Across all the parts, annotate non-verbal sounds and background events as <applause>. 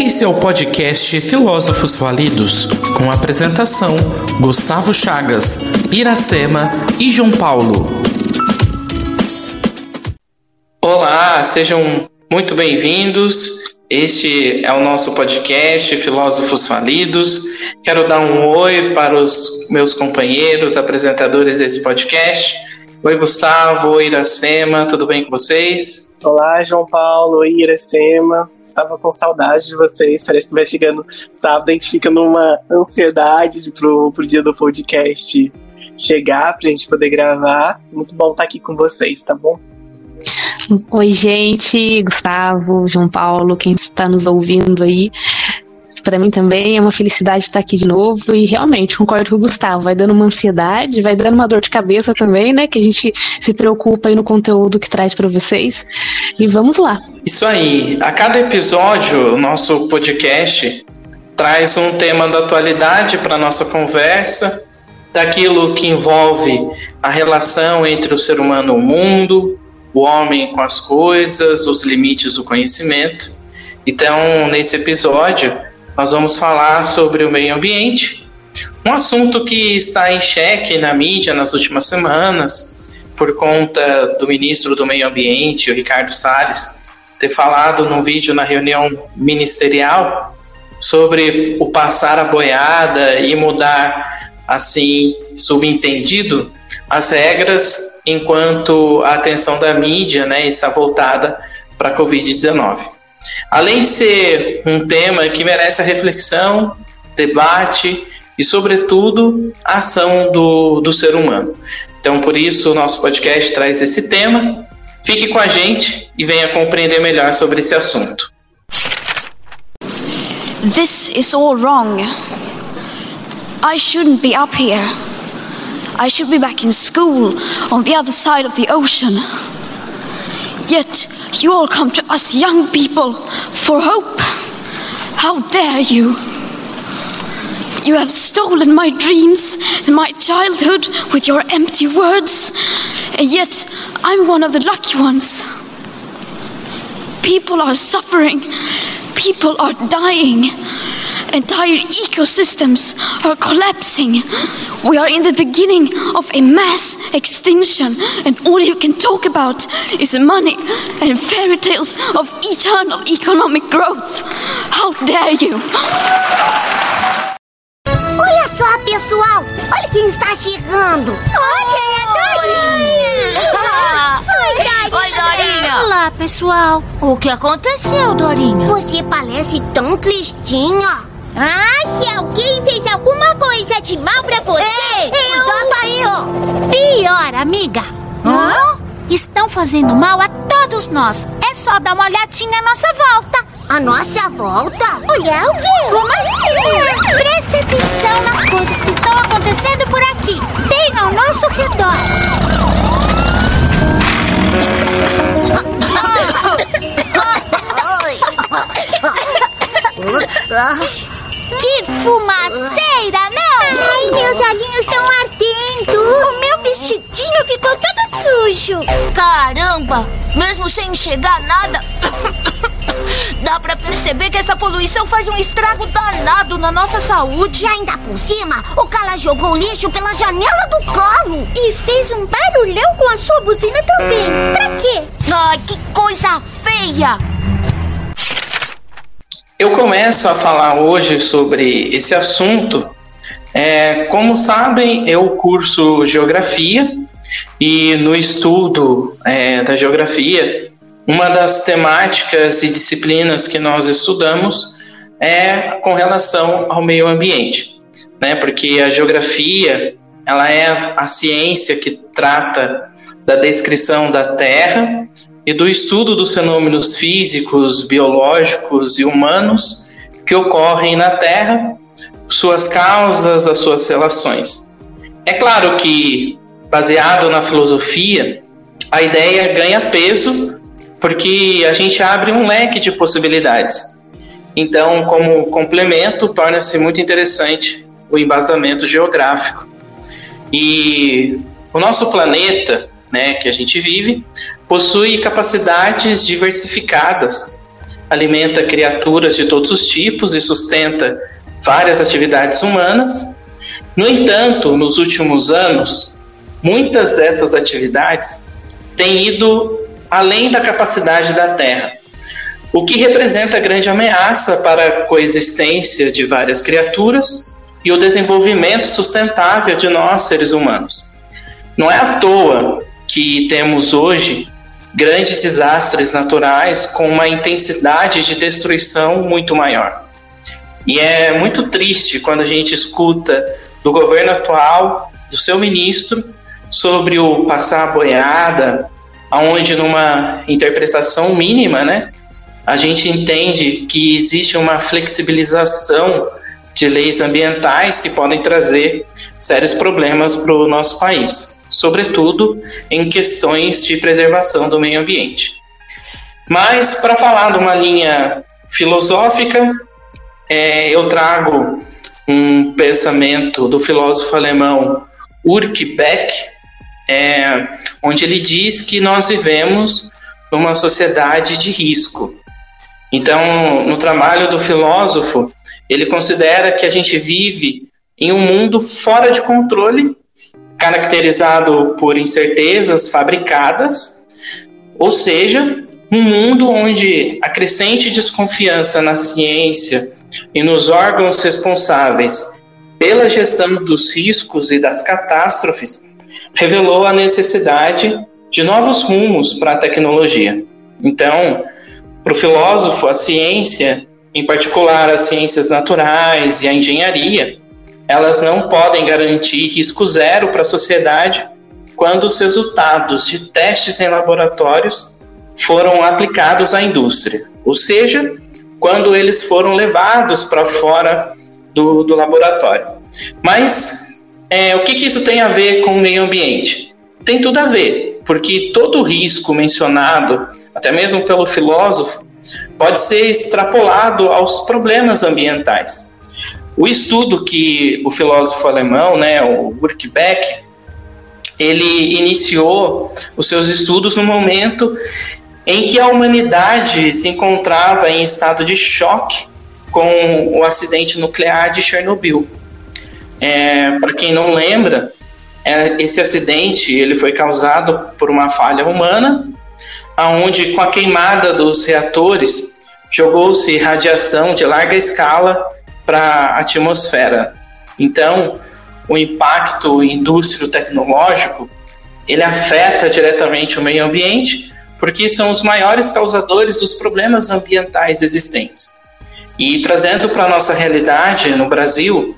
Esse é o podcast Filósofos Validos, com apresentação Gustavo Chagas, Iracema e João Paulo. Olá, sejam muito bem-vindos. Este é o nosso podcast Filósofos Falidos. Quero dar um oi para os meus companheiros apresentadores desse podcast. Oi, Gustavo, oi, Iracema, tudo bem com vocês? Olá, João Paulo, oi, Iracema. Estava com saudade de vocês. Parece que vai chegando sábado, a gente fica numa ansiedade pro, pro dia do podcast chegar, pra gente poder gravar. Muito bom estar aqui com vocês, tá bom? Oi, gente, Gustavo, João Paulo, quem está nos ouvindo aí. Para mim também é uma felicidade estar aqui de novo e realmente concordo com o Gustavo. Vai dando uma ansiedade, vai dando uma dor de cabeça também, né? Que a gente se preocupa aí no conteúdo que traz para vocês. E vamos lá. Isso aí. A cada episódio, o nosso podcast traz um tema da atualidade para nossa conversa, daquilo que envolve a relação entre o ser humano e o mundo, o homem com as coisas, os limites do conhecimento. Então, nesse episódio, nós vamos falar sobre o meio ambiente, um assunto que está em xeque na mídia nas últimas semanas, por conta do ministro do Meio Ambiente, o Ricardo Salles, ter falado num vídeo na reunião ministerial sobre o passar a boiada e mudar, assim, subentendido, as regras enquanto a atenção da mídia né, está voltada para a Covid-19. Além de ser um tema que merece a reflexão, debate e, sobretudo, a ação do, do ser humano. Então, por isso, o nosso podcast traz esse tema. Fique com a gente e venha compreender melhor sobre esse assunto. This is all wrong. I shouldn't be up here. I should be back in school on the other side of the ocean. Yet you all come to us young people for hope. How dare you? You have stolen my dreams and my childhood with your empty words, and yet I'm one of the lucky ones. People are suffering, people are dying. Entire ecosystems are collapsing. We are in the beginning of a mass extinction, and all you can talk about is money and fairy tales of eternal economic growth. How dare you! Olha só, pessoal! Olha quem está chegando! Olha, é a Dorinha! Oi, Dorinha! Olá, pessoal! O que aconteceu, Dorinha? Você parece tão tristinha! Ah, se alguém fez alguma coisa de mal pra você, Ei, eu... cuidado aí, ó! Pior, amiga. Hã? Estão fazendo mal a todos nós. É só dar uma olhadinha à nossa volta. A nossa volta? Olhar o quê? Como assim? Preste atenção nas coisas que estão acontecendo por aqui. Bem ao nosso redor. Ah, Que fumaceira, não? Ai, meus olhinhos estão ardendo. O meu vestidinho ficou todo sujo. Caramba! Mesmo sem enxergar nada, <coughs> dá pra perceber que essa poluição faz um estrago danado na nossa saúde. E ainda por cima, o cara jogou lixo pela janela do carro. E fez um barulhão com a sua buzina também. Pra quê? Ai, que coisa feia! Eu começo a falar hoje sobre esse assunto. É, como sabem, eu curso geografia e no estudo é, da geografia, uma das temáticas e disciplinas que nós estudamos é com relação ao meio ambiente, né? Porque a geografia ela é a ciência que trata da descrição da Terra e do estudo dos fenômenos físicos, biológicos e humanos que ocorrem na Terra, suas causas, as suas relações. É claro que, baseado na filosofia, a ideia ganha peso porque a gente abre um leque de possibilidades. Então, como complemento, torna-se muito interessante o embasamento geográfico. E o nosso planeta, né, que a gente vive, possui capacidades diversificadas alimenta criaturas de todos os tipos e sustenta várias atividades humanas. No entanto, nos últimos anos, muitas dessas atividades têm ido além da capacidade da Terra, o que representa grande ameaça para a coexistência de várias criaturas e o desenvolvimento sustentável de nós, seres humanos. Não é à toa que temos hoje grandes desastres naturais com uma intensidade de destruição muito maior. E é muito triste quando a gente escuta do governo atual, do seu ministro, sobre o passar a boiada, aonde numa interpretação mínima, né, a gente entende que existe uma flexibilização de leis ambientais que podem trazer sérios problemas para o nosso país, sobretudo em questões de preservação do meio ambiente. Mas, para falar de uma linha filosófica, é, eu trago um pensamento do filósofo alemão Urk Beck, é, onde ele diz que nós vivemos numa sociedade de risco. Então, no trabalho do filósofo, ele considera que a gente vive em um mundo fora de controle, caracterizado por incertezas fabricadas, ou seja, um mundo onde a crescente desconfiança na ciência e nos órgãos responsáveis pela gestão dos riscos e das catástrofes revelou a necessidade de novos rumos para a tecnologia. Então, para o filósofo, a ciência, em particular as ciências naturais e a engenharia, elas não podem garantir risco zero para a sociedade quando os resultados de testes em laboratórios foram aplicados à indústria, ou seja, quando eles foram levados para fora do, do, laboratório. Mas é, o que, que isso tem a ver com o meio ambiente? Tem tudo a ver, porque todo risco mencionado, até mesmo pelo filósofo, pode ser extrapolado aos problemas ambientais. O estudo que o filósofo alemão, né, o Beck, ele iniciou os seus estudos no momento em que a humanidade se encontrava em estado de choque com o acidente nuclear de Chernobyl. É, Para quem não lembra, é, esse acidente ele foi causado por uma falha humana aonde com a queimada dos reatores jogou-se radiação de larga escala para a atmosfera. Então, o impacto indústrio-tecnológico ele afeta diretamente o meio ambiente, porque são os maiores causadores dos problemas ambientais existentes. E trazendo para a nossa realidade no Brasil,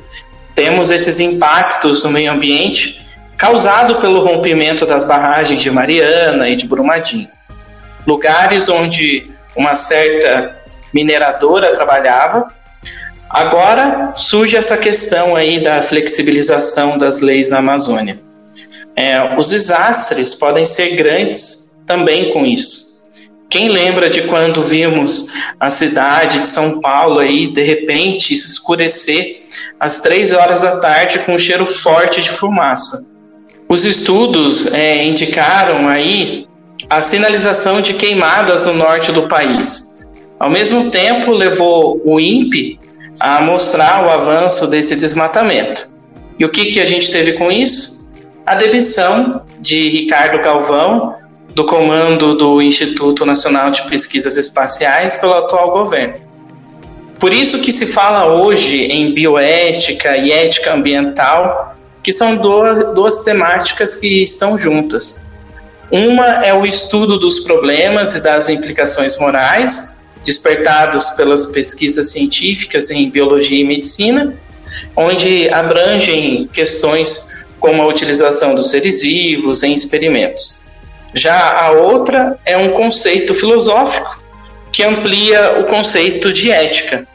temos esses impactos no meio ambiente causado pelo rompimento das barragens de Mariana e de Brumadinho lugares onde uma certa mineradora trabalhava. Agora surge essa questão aí da flexibilização das leis na Amazônia. É, os desastres podem ser grandes também com isso. Quem lembra de quando vimos a cidade de São Paulo aí de repente escurecer às três horas da tarde com um cheiro forte de fumaça? Os estudos é, indicaram aí a sinalização de queimadas no norte do país. Ao mesmo tempo, levou o INPE a mostrar o avanço desse desmatamento. E o que, que a gente teve com isso? A demissão de Ricardo Galvão do comando do Instituto Nacional de Pesquisas Espaciais pelo atual governo. Por isso que se fala hoje em bioética e ética ambiental, que são duas, duas temáticas que estão juntas. Uma é o estudo dos problemas e das implicações morais despertados pelas pesquisas científicas em biologia e medicina, onde abrangem questões como a utilização dos seres vivos em experimentos. Já a outra é um conceito filosófico que amplia o conceito de ética,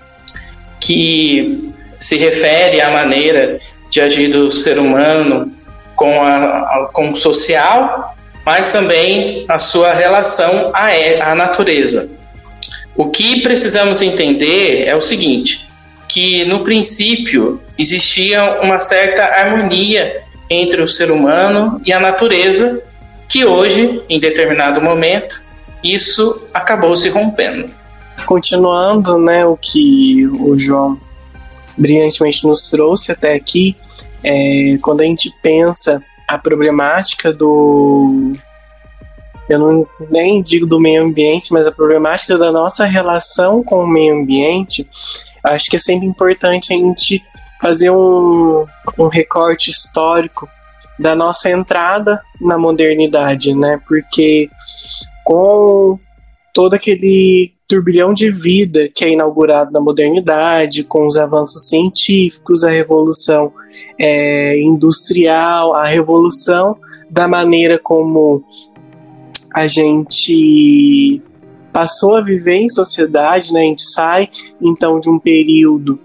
que se refere à maneira de agir do ser humano com, a, com o social mas também a sua relação à, à natureza. O que precisamos entender é o seguinte: que no princípio existia uma certa harmonia entre o ser humano e a natureza, que hoje, em determinado momento, isso acabou se rompendo. continuando, né, o que o João brilhantemente nos trouxe até aqui, é, quando a gente pensa a problemática do eu não nem digo do meio ambiente, mas a problemática da nossa relação com o meio ambiente, acho que é sempre importante a gente fazer um, um recorte histórico da nossa entrada na modernidade, né? Porque com todo aquele turbilhão de vida que é inaugurado na modernidade, com os avanços científicos, a revolução é, industrial, a revolução da maneira como a gente passou a viver em sociedade, né? A gente sai então de um período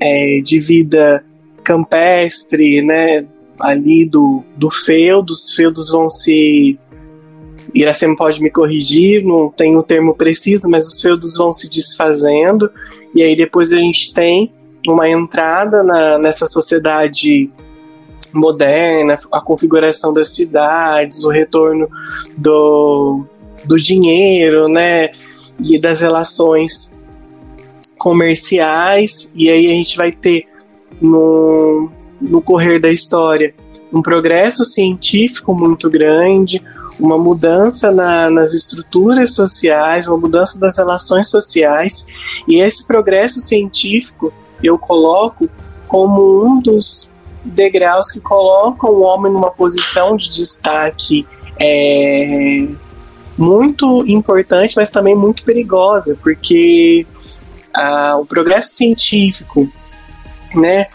é, de vida campestre, né? Ali do, do feudo, os feudos vão se Iracema pode me corrigir, não tem o termo preciso, mas os feudos vão se desfazendo, e aí depois a gente tem uma entrada na, nessa sociedade moderna, a configuração das cidades, o retorno do, do dinheiro, né, e das relações comerciais, e aí a gente vai ter no, no correr da história um progresso científico muito grande, uma mudança na, nas estruturas sociais, uma mudança das relações sociais, e esse progresso científico eu coloco como um dos degraus que colocam o homem numa posição de destaque é, muito importante, mas também muito perigosa, porque ah, o progresso científico, né,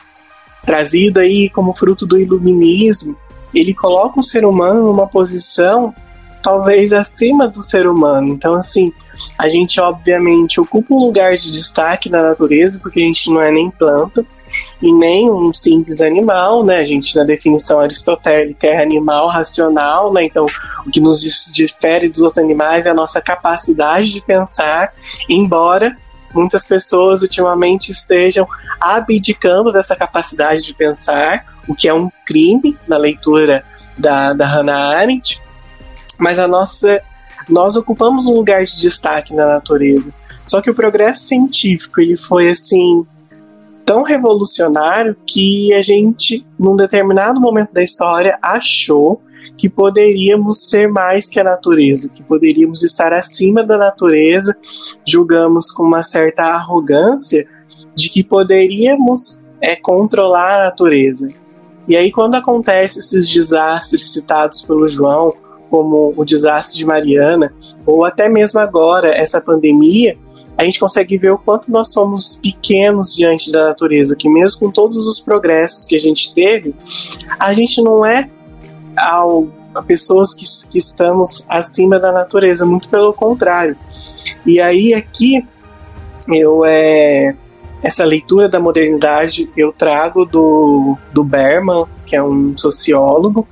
trazido aí como fruto do iluminismo, ele coloca o ser humano numa posição talvez acima do ser humano. Então, assim, a gente obviamente ocupa um lugar de destaque na natureza, porque a gente não é nem planta, e nem um simples animal, né? A gente, na definição aristotélica, é animal racional, né? Então, o que nos difere dos outros animais é a nossa capacidade de pensar, embora muitas pessoas ultimamente estejam abdicando dessa capacidade de pensar, o que é um crime na leitura da, da Hannah Arendt, mas a nossa, nós ocupamos um lugar de destaque na natureza. Só que o progresso científico ele foi assim tão revolucionário que a gente, num determinado momento da história, achou que poderíamos ser mais que a natureza, que poderíamos estar acima da natureza, julgamos com uma certa arrogância de que poderíamos é, controlar a natureza. E aí, quando acontece esses desastres citados pelo João, como o desastre de Mariana, ou até mesmo agora, essa pandemia, a gente consegue ver o quanto nós somos pequenos diante da natureza, que mesmo com todos os progressos que a gente teve, a gente não é ao, a pessoas que, que estamos acima da natureza, muito pelo contrário. E aí aqui eu é essa leitura da modernidade eu trago do, do Berman, que é um sociólogo.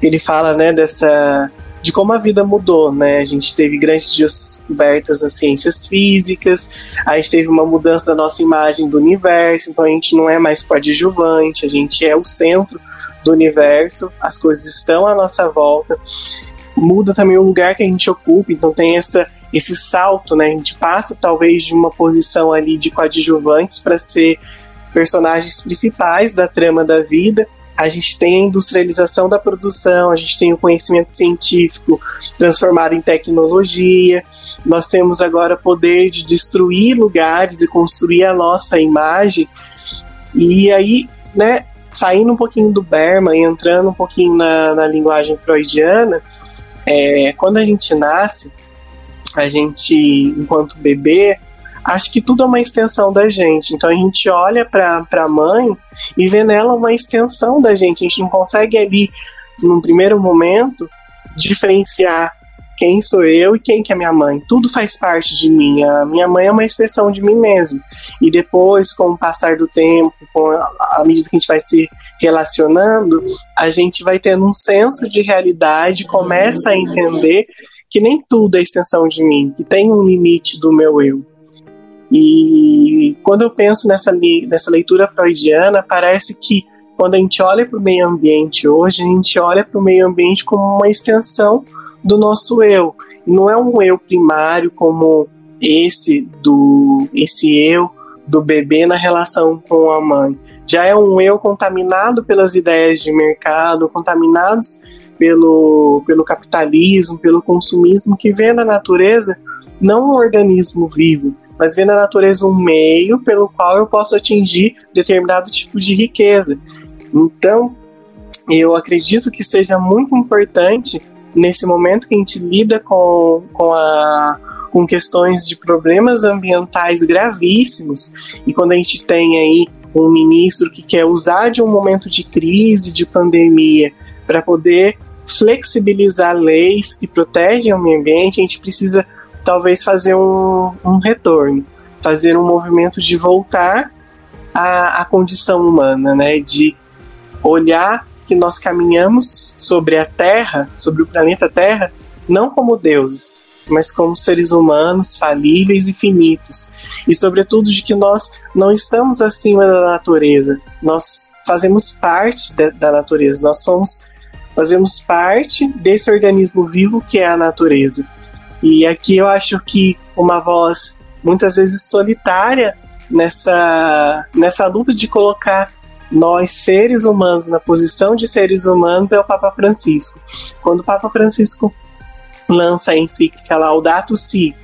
Ele fala né, dessa de como a vida mudou, né? A gente teve grandes descobertas nas ciências físicas, a gente teve uma mudança da nossa imagem do universo, então a gente não é mais coadjuvante, a gente é o centro do universo, as coisas estão à nossa volta. Muda também o lugar que a gente ocupa, então tem essa esse salto, né? A gente passa talvez de uma posição ali de coadjuvantes para ser personagens principais da trama da vida a gente tem a industrialização da produção, a gente tem o conhecimento científico transformado em tecnologia, nós temos agora poder de destruir lugares e construir a nossa imagem. E aí, né, saindo um pouquinho do Berman e entrando um pouquinho na, na linguagem freudiana, é, quando a gente nasce, a gente, enquanto bebê, acha que tudo é uma extensão da gente. Então a gente olha para a mãe e vê nela uma extensão da gente. A gente não consegue ali, num primeiro momento, diferenciar quem sou eu e quem que é minha mãe. Tudo faz parte de mim. A minha mãe é uma extensão de mim mesmo. E depois, com o passar do tempo, com a, a medida que a gente vai se relacionando, a gente vai tendo um senso de realidade, começa a entender que nem tudo é extensão de mim, que tem um limite do meu eu. E quando eu penso nessa, nessa leitura freudiana, parece que quando a gente olha para o meio ambiente hoje, a gente olha para o meio ambiente como uma extensão do nosso eu. Não é um eu primário como esse do esse eu do bebê na relação com a mãe. Já é um eu contaminado pelas ideias de mercado, contaminados pelo, pelo capitalismo, pelo consumismo, que vê na natureza não um organismo vivo, mas vê na natureza um meio pelo qual eu posso atingir determinado tipo de riqueza. Então, eu acredito que seja muito importante nesse momento que a gente lida com, com, a, com questões de problemas ambientais gravíssimos e quando a gente tem aí um ministro que quer usar de um momento de crise, de pandemia, para poder flexibilizar leis que protegem o meio ambiente, a gente precisa talvez fazer um, um retorno, fazer um movimento de voltar à, à condição humana, né? De olhar que nós caminhamos sobre a Terra, sobre o planeta Terra, não como deuses, mas como seres humanos falíveis e finitos. E, sobretudo, de que nós não estamos acima da natureza, nós fazemos parte de, da natureza, nós somos, fazemos parte desse organismo vivo que é a natureza. E aqui eu acho que uma voz muitas vezes solitária nessa, nessa luta de colocar nós, seres humanos, na posição de seres humanos, é o Papa Francisco. Quando o Papa Francisco lança a encíclica Laudato Si,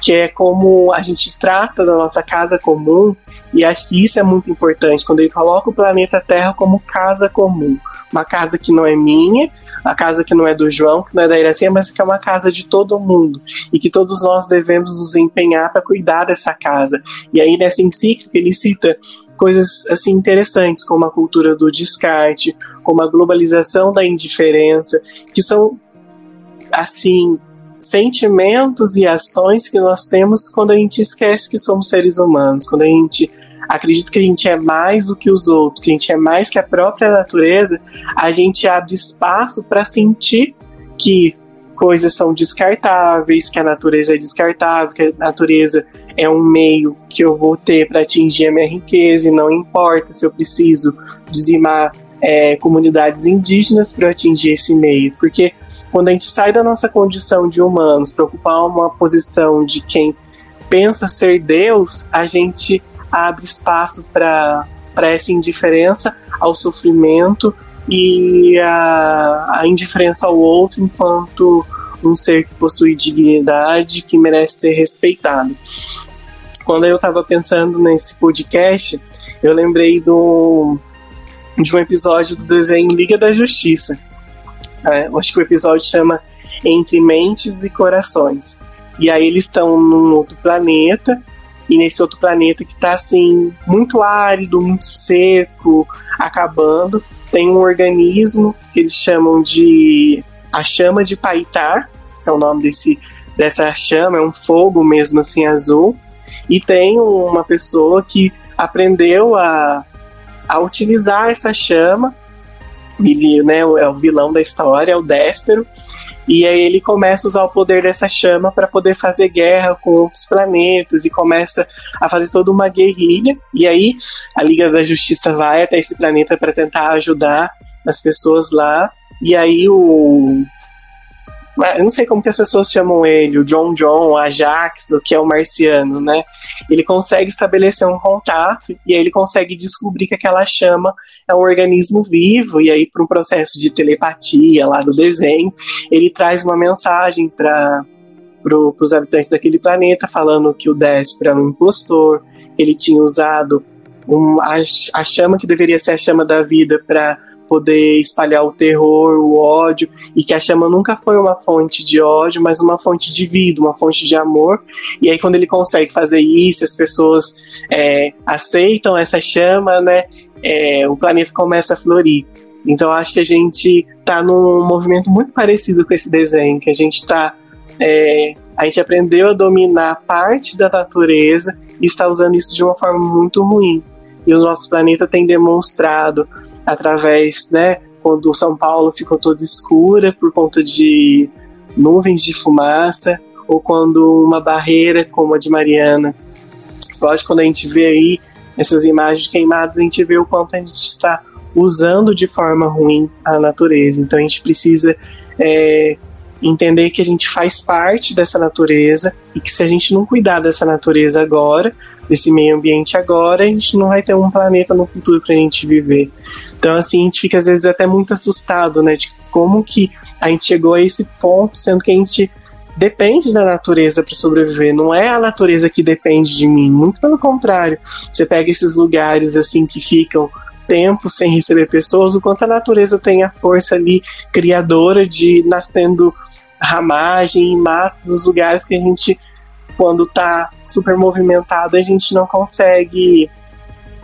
que é como a gente trata da nossa casa comum, e acho que isso é muito importante, quando ele coloca o planeta Terra como casa comum. Uma casa que não é minha, a casa que não é do João, que não é da Iracia, mas que é uma casa de todo mundo e que todos nós devemos nos empenhar para cuidar dessa casa. E aí nessa encíclica ele cita coisas assim interessantes como a cultura do descarte, como a globalização da indiferença, que são assim sentimentos e ações que nós temos quando a gente esquece que somos seres humanos, quando a gente acredita que a gente é mais do que os outros, que a gente é mais que a própria natureza, a gente abre espaço para sentir que coisas são descartáveis, que a natureza é descartável, que a natureza é um meio que eu vou ter para atingir a minha riqueza e não importa se eu preciso dizimar é, comunidades indígenas para atingir esse meio, porque quando a gente sai da nossa condição de humanos para ocupar uma posição de quem pensa ser Deus, a gente abre espaço para essa indiferença ao sofrimento e a, a indiferença ao outro enquanto um ser que possui dignidade, que merece ser respeitado. Quando eu estava pensando nesse podcast, eu lembrei do, de um episódio do desenho Liga da Justiça. É, acho que o episódio chama Entre Mentes e Corações. E aí eles estão num outro planeta, e nesse outro planeta que está assim, muito árido, muito seco, acabando, tem um organismo que eles chamam de a chama de Paitá, é o nome desse, dessa chama, é um fogo mesmo assim azul, e tem uma pessoa que aprendeu a, a utilizar essa chama. Ele né, é o vilão da história, é o Déspero. E aí ele começa a usar o poder dessa chama para poder fazer guerra com outros planetas e começa a fazer toda uma guerrilha. E aí a Liga da Justiça vai até esse planeta para tentar ajudar as pessoas lá. E aí o eu não sei como que as pessoas chamam ele, o John John, o Ajax, o que é o marciano, né? Ele consegue estabelecer um contato e aí ele consegue descobrir que aquela chama é um organismo vivo e aí para um processo de telepatia lá do desenho, ele traz uma mensagem para pro, os habitantes daquele planeta falando que o Déspera era um impostor, que ele tinha usado um, a, a chama que deveria ser a chama da vida para poder espalhar o terror, o ódio, e que a chama nunca foi uma fonte de ódio, mas uma fonte de vida, uma fonte de amor. E aí, quando ele consegue fazer isso, as pessoas é, aceitam essa chama, né? É, o planeta começa a florir. Então, acho que a gente está num movimento muito parecido com esse desenho, que a gente está. É, a gente aprendeu a dominar parte da natureza e está usando isso de uma forma muito ruim. E o nosso planeta tem demonstrado através, né, quando São Paulo ficou toda escura por conta de nuvens de fumaça, ou quando uma barreira como a de Mariana. Que quando a gente vê aí essas imagens queimadas, a gente vê o quanto a gente está usando de forma ruim a natureza. Então a gente precisa é, entender que a gente faz parte dessa natureza e que se a gente não cuidar dessa natureza agora, desse meio ambiente agora, a gente não vai ter um planeta no futuro para a gente viver. Então, assim, a gente fica às vezes até muito assustado, né, de como que a gente chegou a esse ponto, sendo que a gente depende da natureza para sobreviver. Não é a natureza que depende de mim, muito pelo contrário. Você pega esses lugares assim que ficam tempo sem receber pessoas, o quanto a natureza tem a força ali criadora de nascendo ramagem e mato nos lugares que a gente, quando está super movimentado, a gente não consegue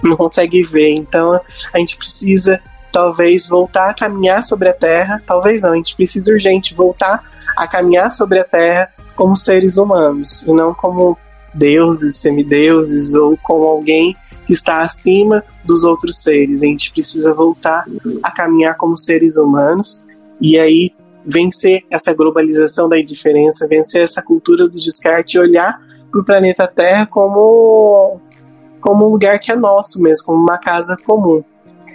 não consegue ver. Então a gente precisa talvez voltar a caminhar sobre a Terra, talvez não, a gente precisa urgente voltar a caminhar sobre a Terra como seres humanos e não como deuses, semideuses ou como alguém que está acima dos outros seres. A gente precisa voltar a caminhar como seres humanos e aí vencer essa globalização da indiferença, vencer essa cultura do descarte e olhar para o planeta Terra como, como um lugar que é nosso mesmo, como uma casa comum.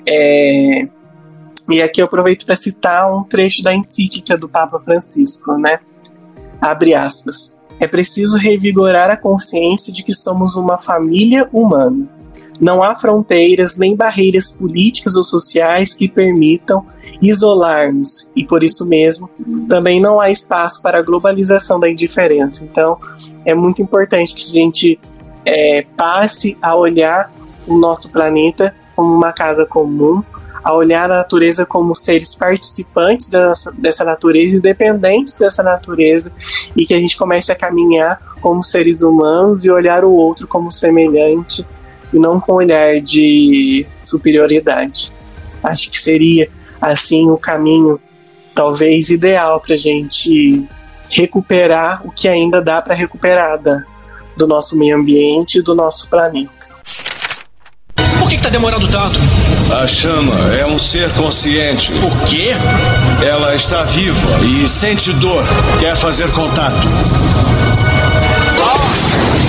É, e aqui eu aproveito para citar um trecho da encíclica do Papa Francisco, né? Abre aspas. É preciso revigorar a consciência de que somos uma família humana não há fronteiras nem barreiras políticas ou sociais que permitam isolar-nos, e por isso mesmo também não há espaço para a globalização da indiferença. Então, é muito importante que a gente é, passe a olhar o nosso planeta como uma casa comum, a olhar a natureza como seres participantes dessa, dessa natureza, independentes dessa natureza, e que a gente comece a caminhar como seres humanos e olhar o outro como semelhante e não com olhar de superioridade. Acho que seria assim o caminho talvez ideal para a gente recuperar o que ainda dá para recuperar da, do nosso meio ambiente e do nosso planeta. Por que, está demorando tanto? A chama é um ser consciente. O quê? Ela está viva e sente dor. Quer fazer contato.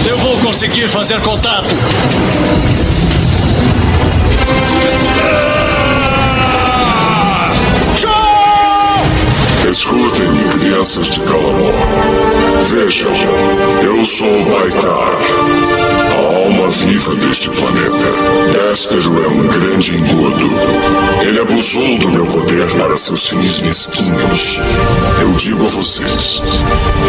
Eu vou conseguir fazer contato. Escutem, crianças de Calamor. Vejam, eu sou Baitar alma viva deste planeta. Déspero é um grande engodo. Ele abusou do meu poder para seus fins mesquinhos. Eu digo a vocês: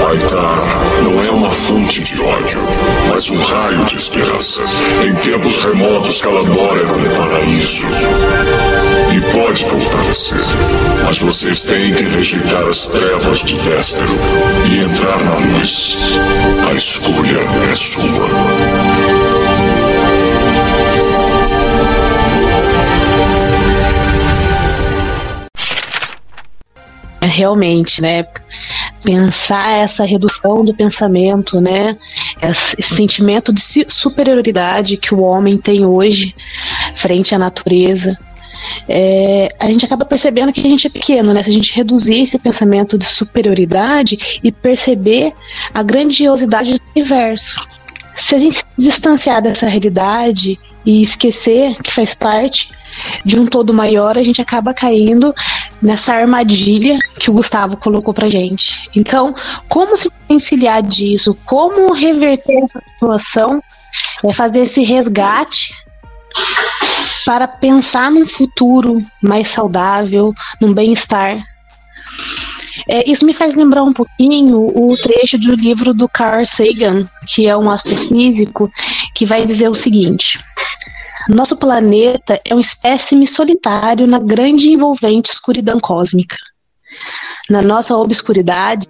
Aitar não é uma fonte de ódio, mas um raio de esperança. Em tempos remotos, Calabor era um paraíso. E pode voltar a ser. Mas vocês têm que rejeitar as trevas de Déspero e entrar na luz. A escolha é sua. Realmente, né? Pensar essa redução do pensamento, né? Esse sentimento de superioridade que o homem tem hoje frente à natureza. É, a gente acaba percebendo que a gente é pequeno, né? Se a gente reduzir esse pensamento de superioridade e perceber a grandiosidade do universo. Se a gente se distanciar dessa realidade e esquecer que faz parte de um todo maior, a gente acaba caindo nessa armadilha que o Gustavo colocou pra gente. Então, como se conciliar disso? Como reverter essa situação? É fazer esse resgate para pensar num futuro mais saudável, num bem-estar. É, isso me faz lembrar um pouquinho o trecho do livro do Carl Sagan, que é um astrofísico, que vai dizer o seguinte: nosso planeta é um espécime solitário na grande e envolvente escuridão cósmica. Na nossa obscuridade,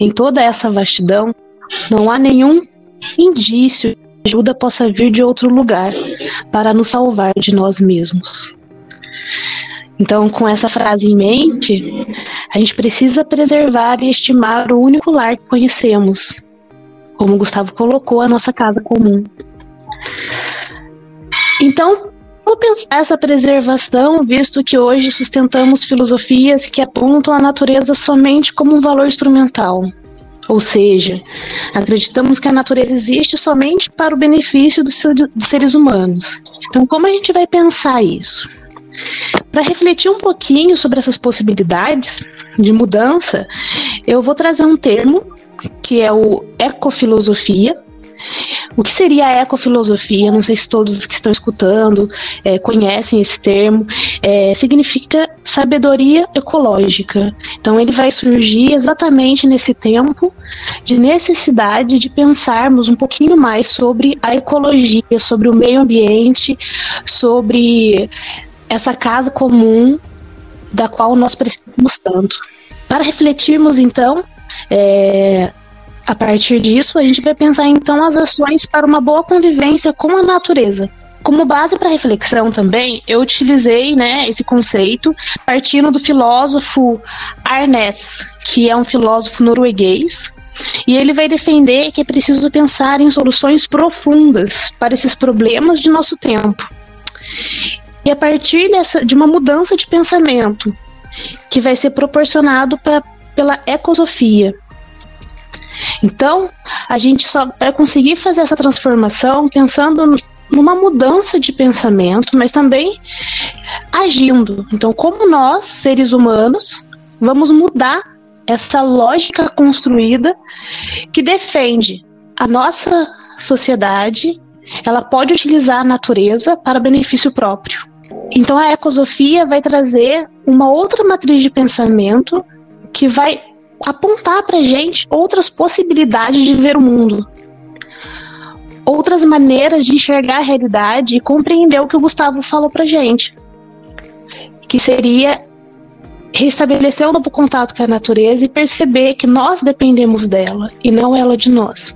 em toda essa vastidão, não há nenhum indício de ajuda possa vir de outro lugar para nos salvar de nós mesmos. Então, com essa frase em mente, a gente precisa preservar e estimar o único lar que conhecemos, como Gustavo colocou, a nossa casa comum. Então, como pensar essa preservação, visto que hoje sustentamos filosofias que apontam a natureza somente como um valor instrumental? Ou seja, acreditamos que a natureza existe somente para o benefício dos, seres humanos. Então, como a gente vai pensar isso? Para refletir um pouquinho sobre essas possibilidades de mudança, eu vou trazer um termo que é o ecofilosofia, o que seria a ecofilosofia? Não sei se todos que estão escutando é, conhecem esse termo. É, significa sabedoria ecológica. Então, ele vai surgir exatamente nesse tempo de necessidade de pensarmos um pouquinho mais sobre a ecologia, sobre o meio ambiente, sobre essa casa comum da qual nós precisamos tanto. Para refletirmos, então, é, a partir disso, a gente vai pensar então as ações para uma boa convivência com a natureza. Como base para reflexão também, eu utilizei né, esse conceito partindo do filósofo Arnes, que é um filósofo norueguês, e ele vai defender que é preciso pensar em soluções profundas para esses problemas de nosso tempo. E a partir dessa, de uma mudança de pensamento que vai ser proporcionado pra, pela ecosofia, então, a gente só vai conseguir fazer essa transformação pensando numa mudança de pensamento, mas também agindo. Então, como nós, seres humanos, vamos mudar essa lógica construída que defende a nossa sociedade, ela pode utilizar a natureza para benefício próprio. Então, a ecosofia vai trazer uma outra matriz de pensamento que vai apontar para gente outras possibilidades de ver o mundo, outras maneiras de enxergar a realidade e compreender o que o Gustavo falou para gente, que seria restabelecer um novo contato com a natureza e perceber que nós dependemos dela e não ela de nós.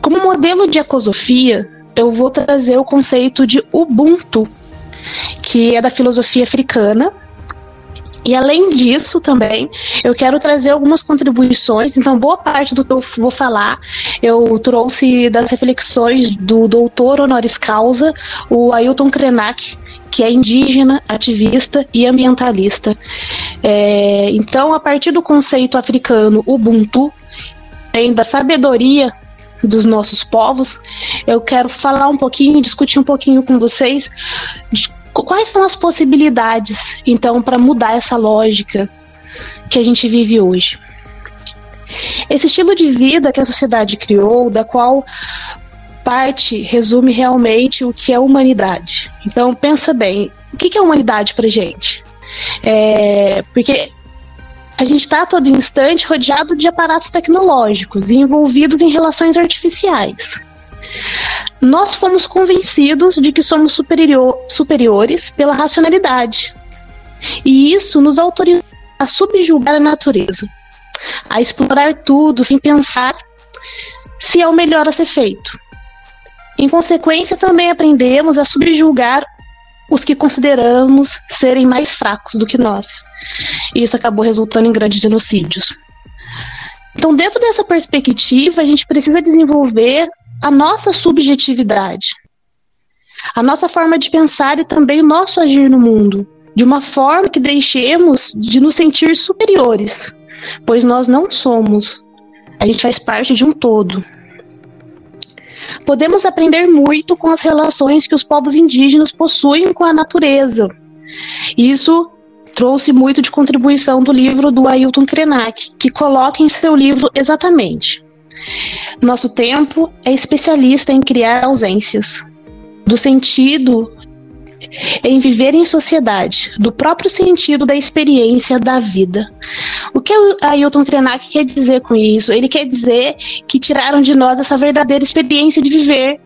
Como modelo de ecosofia, eu vou trazer o conceito de Ubuntu, que é da filosofia africana, e além disso, também, eu quero trazer algumas contribuições. Então, boa parte do que eu vou falar, eu trouxe das reflexões do doutor honoris causa, o Ailton Krenak, que é indígena, ativista e ambientalista. É, então, a partir do conceito africano Ubuntu, da sabedoria dos nossos povos, eu quero falar um pouquinho, discutir um pouquinho com vocês de Quais são as possibilidades, então, para mudar essa lógica que a gente vive hoje? Esse estilo de vida que a sociedade criou, da qual parte resume realmente o que é humanidade. Então, pensa bem, o que é humanidade para gente? É, porque a gente está todo instante rodeado de aparatos tecnológicos e envolvidos em relações artificiais. Nós fomos convencidos de que somos superior, superiores pela racionalidade. E isso nos autoriza a subjugar a natureza, a explorar tudo sem pensar se é o melhor a ser feito. Em consequência, também aprendemos a subjugar os que consideramos serem mais fracos do que nós. E isso acabou resultando em grandes genocídios. Então, dentro dessa perspectiva, a gente precisa desenvolver a nossa subjetividade, a nossa forma de pensar e também o nosso agir no mundo, de uma forma que deixemos de nos sentir superiores, pois nós não somos. A gente faz parte de um todo. Podemos aprender muito com as relações que os povos indígenas possuem com a natureza. Isso trouxe muito de contribuição do livro do Ailton Krenak, que coloca em seu livro exatamente nosso tempo é especialista em criar ausências, do sentido em viver em sociedade, do próprio sentido da experiência da vida. O que Ailton Krenak quer dizer com isso? Ele quer dizer que tiraram de nós essa verdadeira experiência de viver,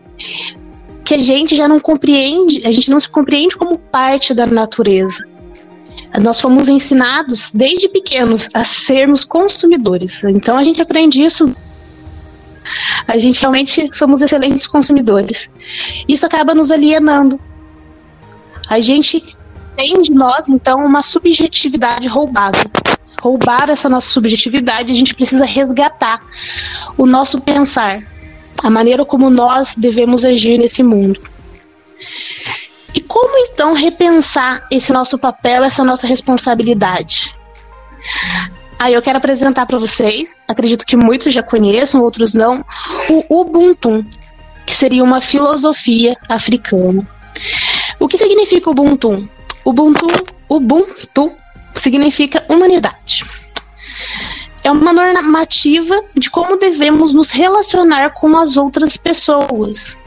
que a gente já não compreende, a gente não se compreende como parte da natureza. Nós fomos ensinados desde pequenos a sermos consumidores. Então a gente aprende isso a gente realmente somos excelentes consumidores. Isso acaba nos alienando. A gente tem de nós, então, uma subjetividade roubada. Roubar essa nossa subjetividade, a gente precisa resgatar o nosso pensar, a maneira como nós devemos agir nesse mundo. E como então repensar esse nosso papel, essa nossa responsabilidade? Aí eu quero apresentar para vocês, acredito que muitos já conheçam, outros não, o Ubuntu, que seria uma filosofia africana. O que significa Ubuntu? Ubuntu, Ubuntu significa humanidade. É uma normativa de como devemos nos relacionar com as outras pessoas.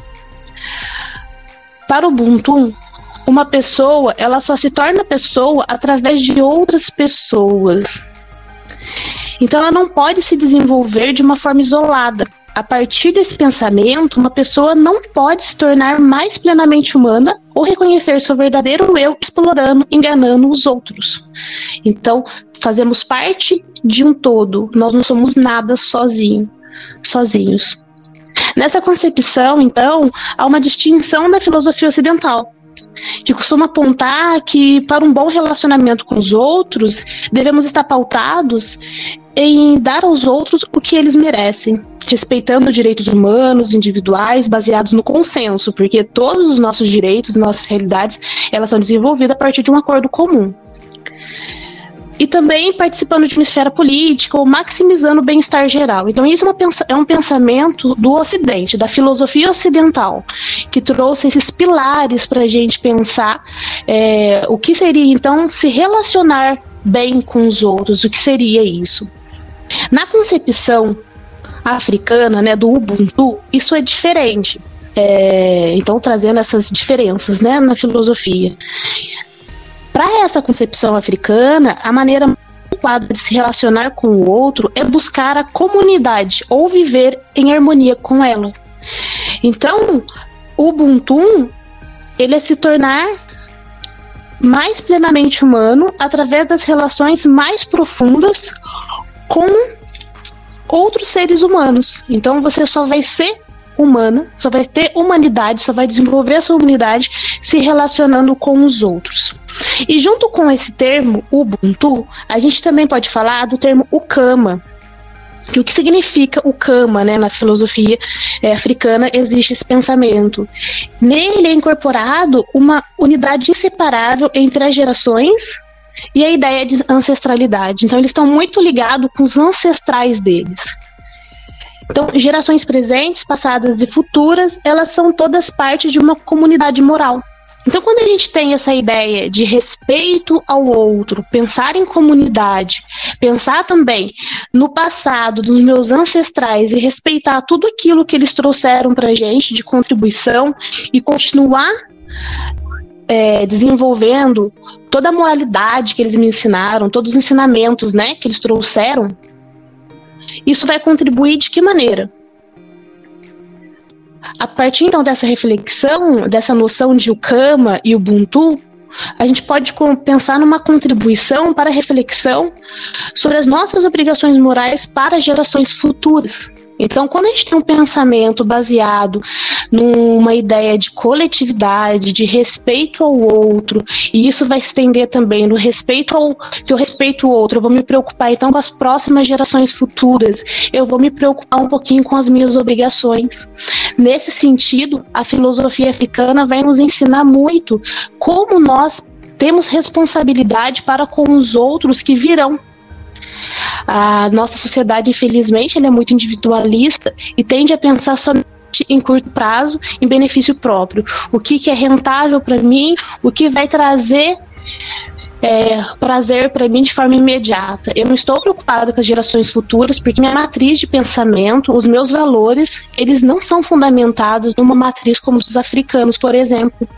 Para o Ubuntu, uma pessoa, ela só se torna pessoa através de outras pessoas. Então ela não pode se desenvolver de uma forma isolada. A partir desse pensamento, uma pessoa não pode se tornar mais plenamente humana ou reconhecer seu verdadeiro eu explorando, enganando os outros. Então, fazemos parte de um todo. Nós não somos nada sozinho, sozinhos. Nessa concepção, então, há uma distinção da filosofia ocidental, que costuma apontar que para um bom relacionamento com os outros, devemos estar pautados em dar aos outros o que eles merecem, respeitando direitos humanos, individuais, baseados no consenso, porque todos os nossos direitos, nossas realidades, elas são desenvolvidas a partir de um acordo comum. E também participando de uma esfera política ou maximizando o bem-estar geral. Então, isso é, é um pensamento do Ocidente, da filosofia ocidental, que trouxe esses pilares para a gente pensar é, o que seria, então, se relacionar bem com os outros, o que seria isso. Na concepção africana, né, do Ubuntu, isso é diferente. É, então, trazendo essas diferenças né, na filosofia. Para essa concepção africana, a maneira adequada de se relacionar com o outro é buscar a comunidade ou viver em harmonia com ela. Então, o Ubuntu ele é se tornar mais plenamente humano através das relações mais profundas com outros seres humanos. Então você só vai ser humana, só vai ter humanidade, só vai desenvolver a sua humanidade se relacionando com os outros. E junto com esse termo Ubuntu, a gente também pode falar do termo Ukama. Que o que significa o Kama, né, na filosofia é, africana, existe esse pensamento. Nele é incorporado uma unidade inseparável entre as gerações e a ideia de ancestralidade. Então, eles estão muito ligados com os ancestrais deles. Então, gerações presentes, passadas e futuras, elas são todas parte de uma comunidade moral. Então, quando a gente tem essa ideia de respeito ao outro, pensar em comunidade, pensar também no passado dos meus ancestrais e respeitar tudo aquilo que eles trouxeram para a gente de contribuição e continuar é, desenvolvendo toda a moralidade que eles me ensinaram, todos os ensinamentos, né, que eles trouxeram, isso vai contribuir de que maneira? A partir então dessa reflexão, dessa noção de Ukama e Ubuntu, a gente pode pensar numa contribuição para a reflexão sobre as nossas obrigações morais para gerações futuras. Então, quando a gente tem um pensamento baseado numa ideia de coletividade, de respeito ao outro, e isso vai se estender também no respeito ao. Se eu respeito o outro, eu vou me preocupar então com as próximas gerações futuras, eu vou me preocupar um pouquinho com as minhas obrigações. Nesse sentido, a filosofia africana vai nos ensinar muito como nós temos responsabilidade para com os outros que virão a nossa sociedade, infelizmente, é muito individualista e tende a pensar somente em curto prazo, em benefício próprio. O que, que é rentável para mim, o que vai trazer é, prazer para mim de forma imediata. Eu não estou preocupada com as gerações futuras, porque minha matriz de pensamento, os meus valores, eles não são fundamentados numa matriz como os africanos, por exemplo.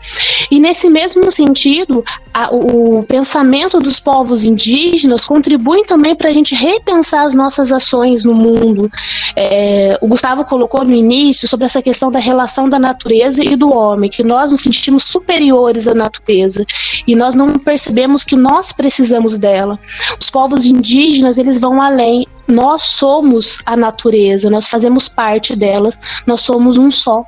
E nesse mesmo sentido, a, o, pensamento dos povos indígenas contribui também para a gente repensar as nossas ações no mundo. É, o Gustavo colocou no início sobre essa questão da relação da natureza e do homem, que nós nos sentimos superiores à natureza e nós não percebemos que nós precisamos dela. Os povos indígenas, eles vão além. Nós somos a natureza, nós fazemos parte dela, nós somos um só.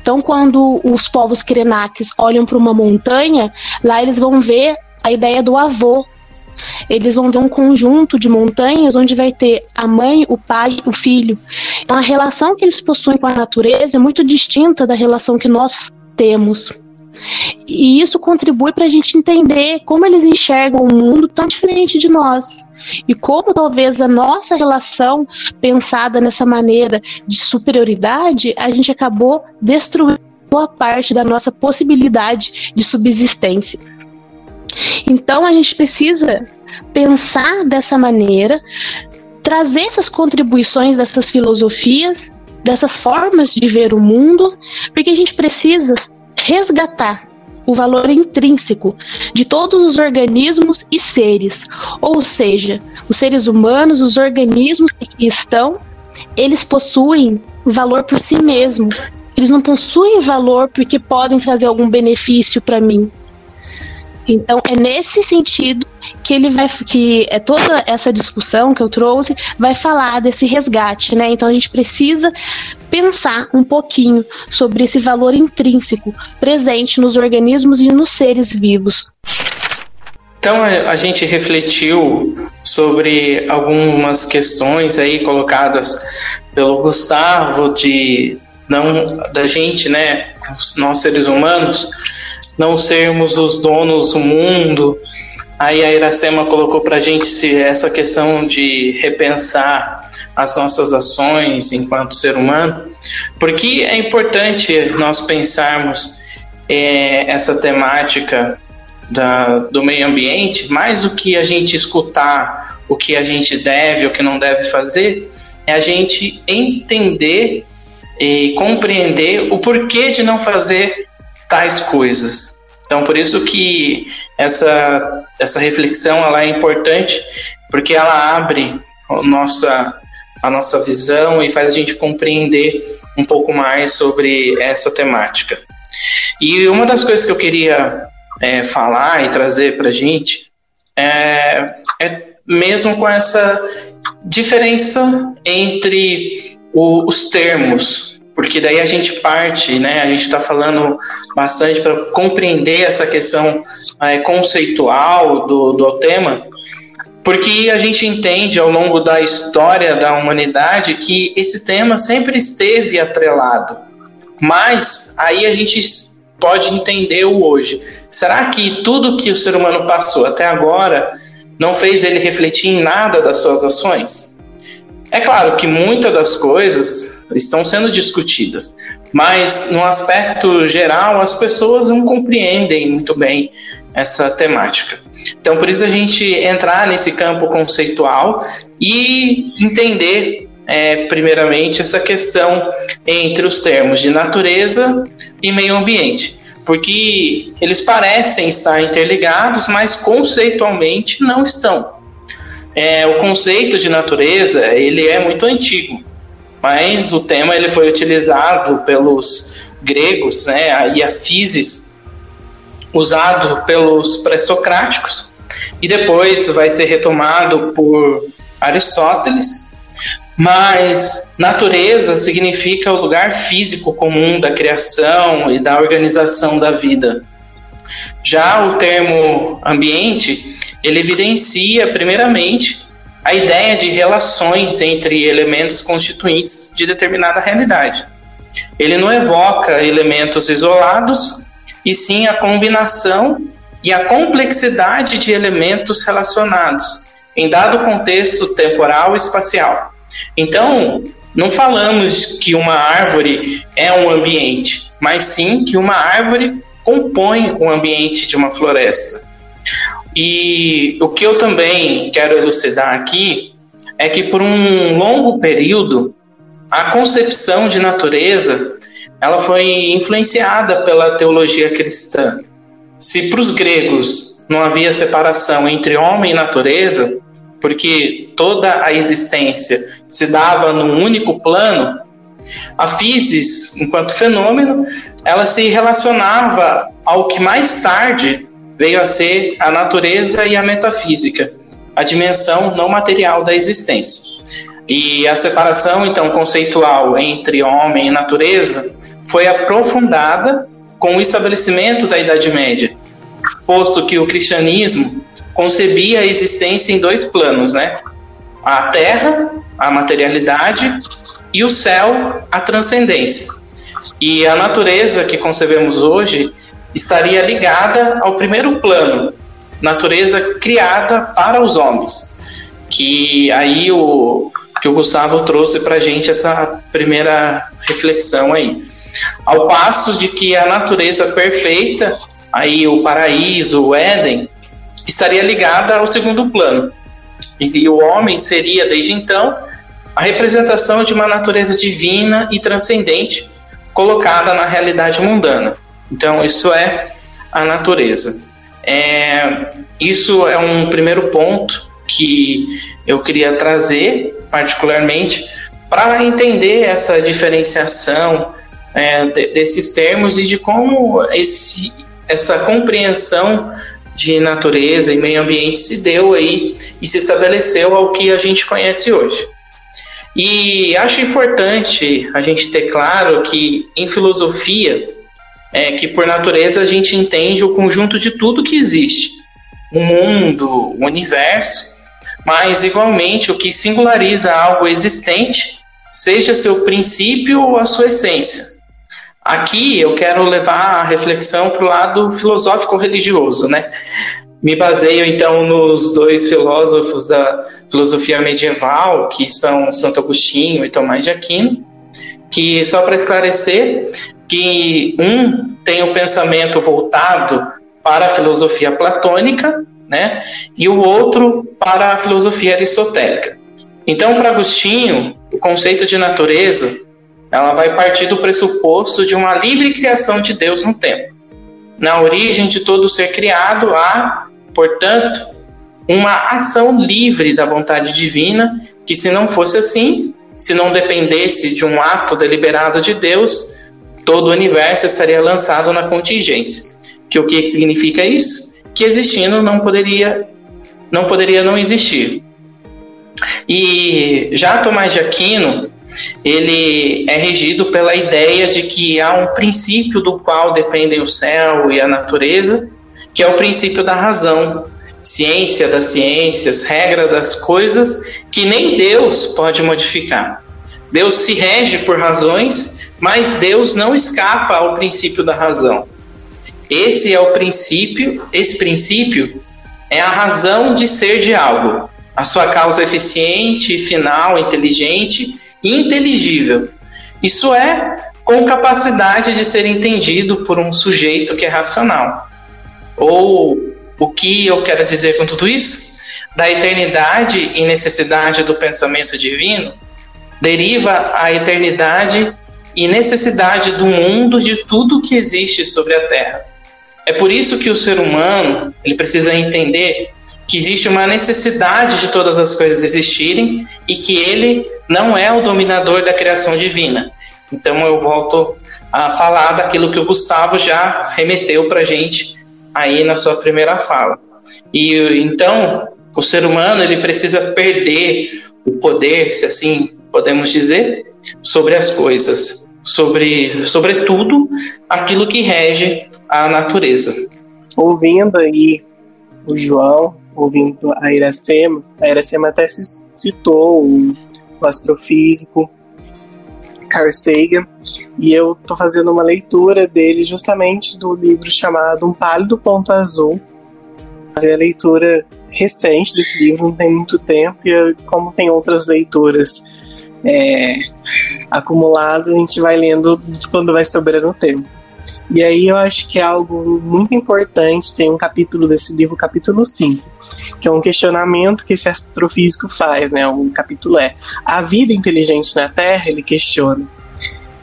Então, quando os povos Krenaks olham para uma montanha, lá eles vão ver a ideia do avô. Eles vão ver um conjunto de montanhas onde vai ter a mãe, o pai, o filho. Então, a relação que eles possuem com a natureza é muito distinta da relação que nós temos. E isso contribui para a gente entender como eles enxergam o mundo tão diferente de nós. E como talvez a nossa relação, pensada nessa maneira de superioridade, a gente acabou destruindo boa parte da nossa possibilidade de subsistência. Então a gente precisa pensar dessa maneira, trazer essas contribuições dessas filosofias, dessas formas de ver o mundo, porque a gente precisa resgatar o valor intrínseco de todos os organismos e seres, ou seja, os seres humanos, os organismos que estão, eles possuem valor por si mesmo. Eles não possuem valor porque podem trazer algum benefício para mim. Então é nesse sentido que ele vai que é toda essa discussão que eu trouxe vai falar desse resgate, né? Então a gente precisa pensar um pouquinho sobre esse valor intrínseco presente nos organismos e nos seres vivos. Então a gente refletiu sobre algumas questões aí colocadas pelo Gustavo de não da gente, né, nós seres humanos, não sermos os donos do mundo. Aí a Iracema colocou para a gente se essa questão de repensar as nossas ações enquanto ser humano, porque é importante nós pensarmos é, essa temática da, do meio ambiente, mais do que a gente escutar o que a gente deve, o que não deve fazer, é a gente entender e compreender o porquê de não fazer tais coisas. Então, por isso que essa, essa reflexão ela é importante, porque ela abre a nossa, a nossa visão e faz a gente compreender um pouco mais sobre essa temática. E uma das coisas que eu queria é, falar e trazer para a gente é, é mesmo com essa diferença entre o, os termos porque daí a gente parte, né? A gente está falando bastante para compreender essa questão é, conceitual do, do tema, porque a gente entende ao longo da história da humanidade que esse tema sempre esteve atrelado. Mas aí a gente pode entender o hoje. Será que tudo que o ser humano passou até agora não fez ele refletir em nada das suas ações? É claro que muitas das coisas estão sendo discutidas, mas no aspecto geral as pessoas não compreendem muito bem essa temática. Então, por isso a gente entrar nesse campo conceitual e entender é, primeiramente essa questão entre os termos de natureza e meio ambiente, porque eles parecem estar interligados, mas conceitualmente não estão. É, o conceito de natureza ele é muito antigo, mas o tema ele foi utilizado pelos gregos, né, e a physis, usado pelos pré-socráticos, e depois vai ser retomado por Aristóteles. Mas natureza significa o lugar físico comum da criação e da organização da vida. Já o termo ambiente ele evidencia, primeiramente, a ideia de relações entre elementos constituintes de determinada realidade. Ele não evoca elementos isolados, e sim a combinação e a complexidade de elementos relacionados em dado contexto temporal e espacial. Então, não falamos que uma árvore é um ambiente, mas sim que uma árvore compõe o ambiente de uma floresta. E o que eu também quero elucidar aqui é que por um longo período a concepção de natureza ela foi influenciada pela teologia cristã. Se para os gregos não havia separação entre homem e natureza, porque toda a existência se dava num único plano, a physis, enquanto fenômeno, ela se relacionava ao que mais tarde veio a ser a natureza e a metafísica, a dimensão não material da existência. E a separação, então, conceitual entre homem e natureza foi aprofundada com o estabelecimento da Idade Média, posto que o cristianismo concebia a existência em dois planos, né? A terra, a materialidade, e o céu, a transcendência. E a natureza que concebemos hoje estaria ligada ao primeiro plano, natureza criada para os homens. Que aí o que o Gustavo trouxe para a gente essa primeira reflexão aí. Ao passo de que a natureza perfeita, aí o paraíso, o Éden, estaria ligada ao segundo plano. E o homem seria, desde então, a representação de uma natureza divina e transcendente colocada na realidade mundana. Então, isso é a natureza. É, isso é um primeiro ponto que eu queria trazer, particularmente, para entender essa diferenciação é, de, desses termos e de como esse, essa compreensão de natureza e meio ambiente se deu aí e se estabeleceu ao que a gente conhece hoje. E acho importante a gente ter claro que em filosofia, é, que por natureza a gente entende o conjunto de tudo que existe, o mundo, o universo, mas igualmente o que singulariza algo existente, seja seu princípio ou a sua essência. Aqui eu quero levar a reflexão para o lado filosófico-religioso, né? Me baseio então nos dois filósofos da filosofia medieval, que são Santo Agostinho e Tomás de Aquino, que só para esclarecer, que um tem o pensamento voltado para a filosofia platônica, né? E o outro para a filosofia aristotélica. Então, para Agostinho, o conceito de natureza, ela vai partir do pressuposto de uma livre criação de Deus no tempo. Na origem de todo ser criado há, portanto, uma ação livre da vontade divina, que se não fosse assim, se não dependesse de um ato deliberado de Deus, todo o universo estaria lançado na contingência. Que o que significa isso? Que existindo não poderia não poderia não existir. E já Tomás de Aquino, ele é regido pela ideia de que há um princípio do qual dependem o céu e a natureza, que é o princípio da razão, ciência das ciências, regra das coisas que nem Deus pode modificar. Deus se rege por razões mas Deus não escapa ao princípio da razão. Esse é o princípio, esse princípio é a razão de ser de algo, a sua causa eficiente, final, inteligente e inteligível. Isso é com capacidade de ser entendido por um sujeito que é racional. Ou o que eu quero dizer com tudo isso? Da eternidade e necessidade do pensamento divino deriva a eternidade e necessidade do mundo de tudo que existe sobre a Terra. É por isso que o ser humano ele precisa entender que existe uma necessidade de todas as coisas existirem e que ele não é o dominador da criação divina. Então eu volto a falar daquilo que o Gustavo já remeteu para gente aí na sua primeira fala. E então o ser humano ele precisa perder o poder, se assim podemos dizer, sobre as coisas, sobre, sobretudo, aquilo que rege a natureza. Ouvindo aí o João, ouvindo a Iracema, a Iracema até citou o, o astrofísico Carl Sagan, e eu estou fazendo uma leitura dele justamente do livro chamado Um Pálido Ponto Azul. Fazer a leitura recente desse livro, não tem muito tempo, e como tem outras leituras é, acumulados, a gente vai lendo quando vai sobrando tempo. E aí eu acho que é algo muito importante, tem um capítulo desse livro, capítulo 5, que é um questionamento que esse astrofísico faz, né? Um capítulo é a vida inteligente na Terra, ele questiona.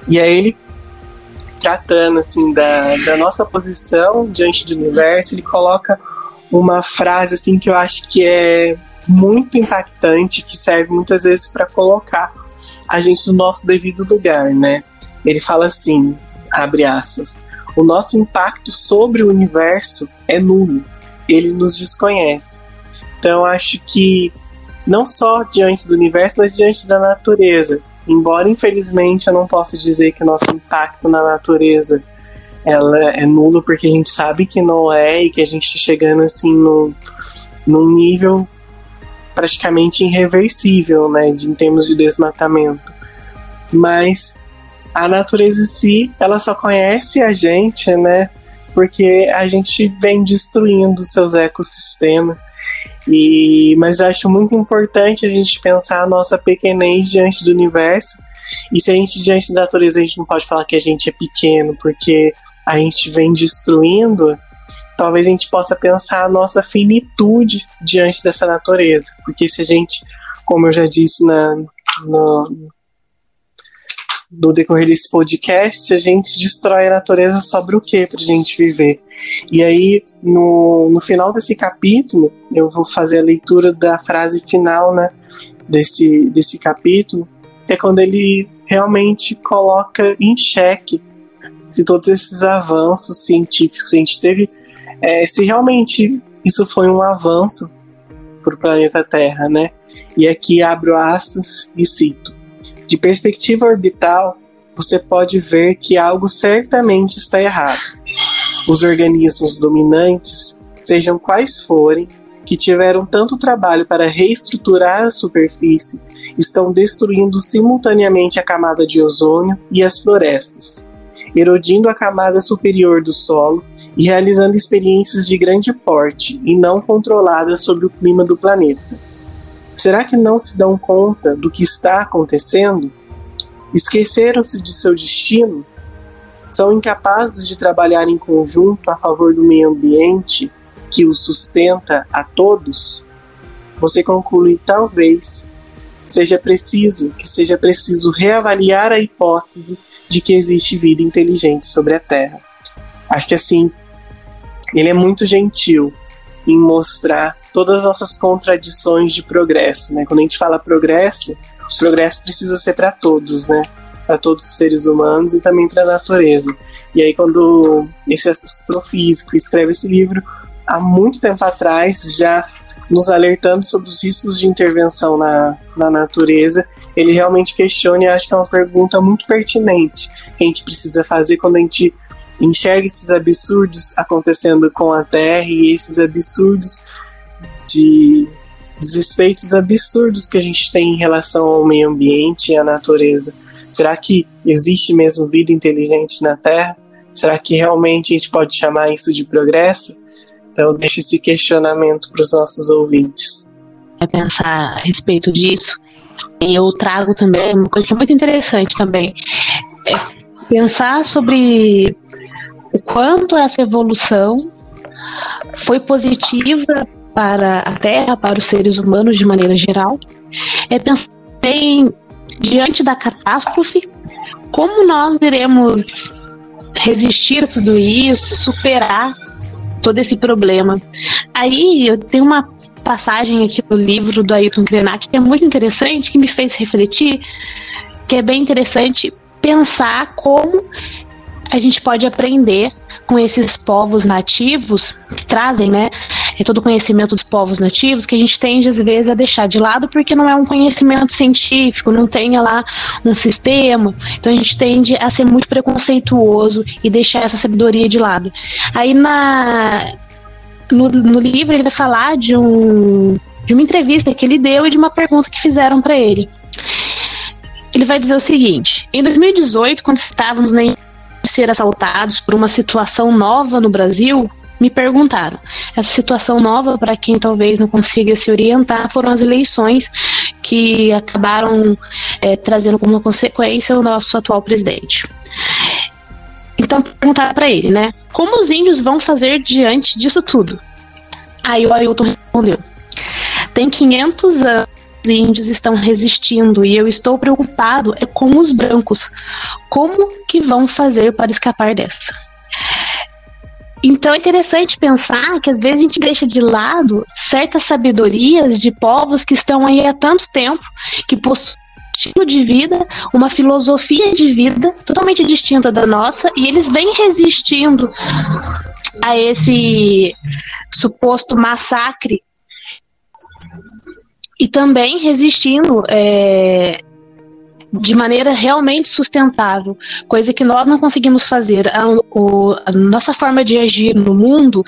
E aí ele tratando assim da, da nossa posição diante do universo, ele coloca uma frase assim que eu acho que é muito impactante, que serve muitas vezes para colocar a gente no nosso devido lugar, né? Ele fala assim, abre aspas, o nosso impacto sobre o universo é nulo, ele nos desconhece. Então acho que não só diante do universo, mas diante da natureza. Embora infelizmente eu não possa dizer que o nosso impacto na natureza ela é nulo, porque a gente sabe que não é e que a gente está chegando assim no, num nível praticamente irreversível, né, de, em termos de desmatamento. Mas a natureza em si, ela só conhece a gente, né, porque a gente vem destruindo seus ecossistemas. E, mas eu acho muito importante a gente pensar a nossa pequenez diante do universo E se a gente, diante da natureza, a gente não pode falar que a gente é pequeno, porque a gente vem destruindo, talvez a gente possa pensar a nossa finitude diante dessa natureza. Porque se a gente, como eu já disse na, no, do decorrer desse podcast, se a gente destrói a natureza, sobra o que para a gente viver? E aí, no, no final desse capítulo, eu vou fazer a leitura da frase final né, desse, desse capítulo, que é quando ele realmente coloca em xeque se todos esses avanços científicos a gente teve, é, se realmente isso foi um avanço para o planeta Terra, né? E aqui abro aspas e cito. De perspectiva orbital, você pode ver que algo certamente está errado. Os organismos dominantes, sejam quais forem, que tiveram tanto trabalho para reestruturar a superfície, estão destruindo simultaneamente a camada de ozônio e as florestas, erodindo a camada superior do solo e realizando experiências de grande porte e não controladas sobre o clima do planeta. Será que não se dão conta do que está acontecendo? Esqueceram-se de seu destino? São incapazes de trabalhar em conjunto a favor do meio ambiente que os sustenta a todos? Você conclui talvez seja preciso que seja preciso reavaliar a hipótese de que existe vida inteligente sobre a Terra. Acho que assim, ele é muito gentil em mostrar todas as nossas contradições de progresso, né? Quando a gente fala progresso, o progresso precisa ser para todos, né? Para todos os seres humanos e também para a natureza. E aí quando esse astrofísico escreve esse livro há muito tempo atrás, já nos alertando sobre os riscos de intervenção na, na natureza, ele realmente questiona e acho que é uma pergunta muito pertinente que a gente precisa fazer quando a gente enxerga esses absurdos acontecendo com a Terra e esses absurdos de desrespeitos absurdos que a gente tem em relação ao meio ambiente e à natureza. Será que existe mesmo vida inteligente na Terra? Será que realmente a gente pode chamar isso de progresso? Então, eu deixo esse questionamento para os nossos ouvintes. É pensar a respeito disso. E eu trago também uma coisa que é muito interessante também. É pensar sobre o quanto essa evolução foi positiva para a Terra, para os seres humanos de maneira geral, é pensar em, diante da catástrofe, como nós iremos resistir a tudo isso, superar todo esse problema. Aí eu tenho uma passagem aqui no livro do Ailton Krenak que é muito interessante, que me fez refletir, que é bem interessante pensar como a gente pode aprender com esses povos nativos que trazem, né, é todo o conhecimento dos povos nativos que a gente tende às vezes a deixar de lado porque não é um conhecimento científico, não tem lá um sistema. Então a gente tende a ser muito preconceituoso e deixar essa sabedoria de lado. Aí na no, no livro ele vai falar de um de uma entrevista que ele deu e de uma pergunta que fizeram para ele. Ele vai dizer o seguinte: em 2018, quando estávamos na ser assaltados por uma situação nova no Brasil, me perguntaram. Essa situação nova, para quem talvez não consiga se orientar, foram as eleições que acabaram é, trazendo como consequência o nosso atual presidente. Então, perguntar para ele, né? Como os índios vão fazer diante disso tudo? Aí o Ailton respondeu: Tem 500 anos os índios estão resistindo e eu estou preocupado é com os brancos. Como que vão fazer para escapar dessa? Então é interessante pensar que às vezes a gente deixa de lado certas sabedorias de povos que estão aí há tanto tempo, que possuem estilo de vida, uma filosofia de vida totalmente distinta da nossa, e eles vêm resistindo a esse suposto massacre e também resistindo é, de maneira realmente sustentável, coisa que nós não conseguimos fazer. A, o, a nossa forma de agir no mundo,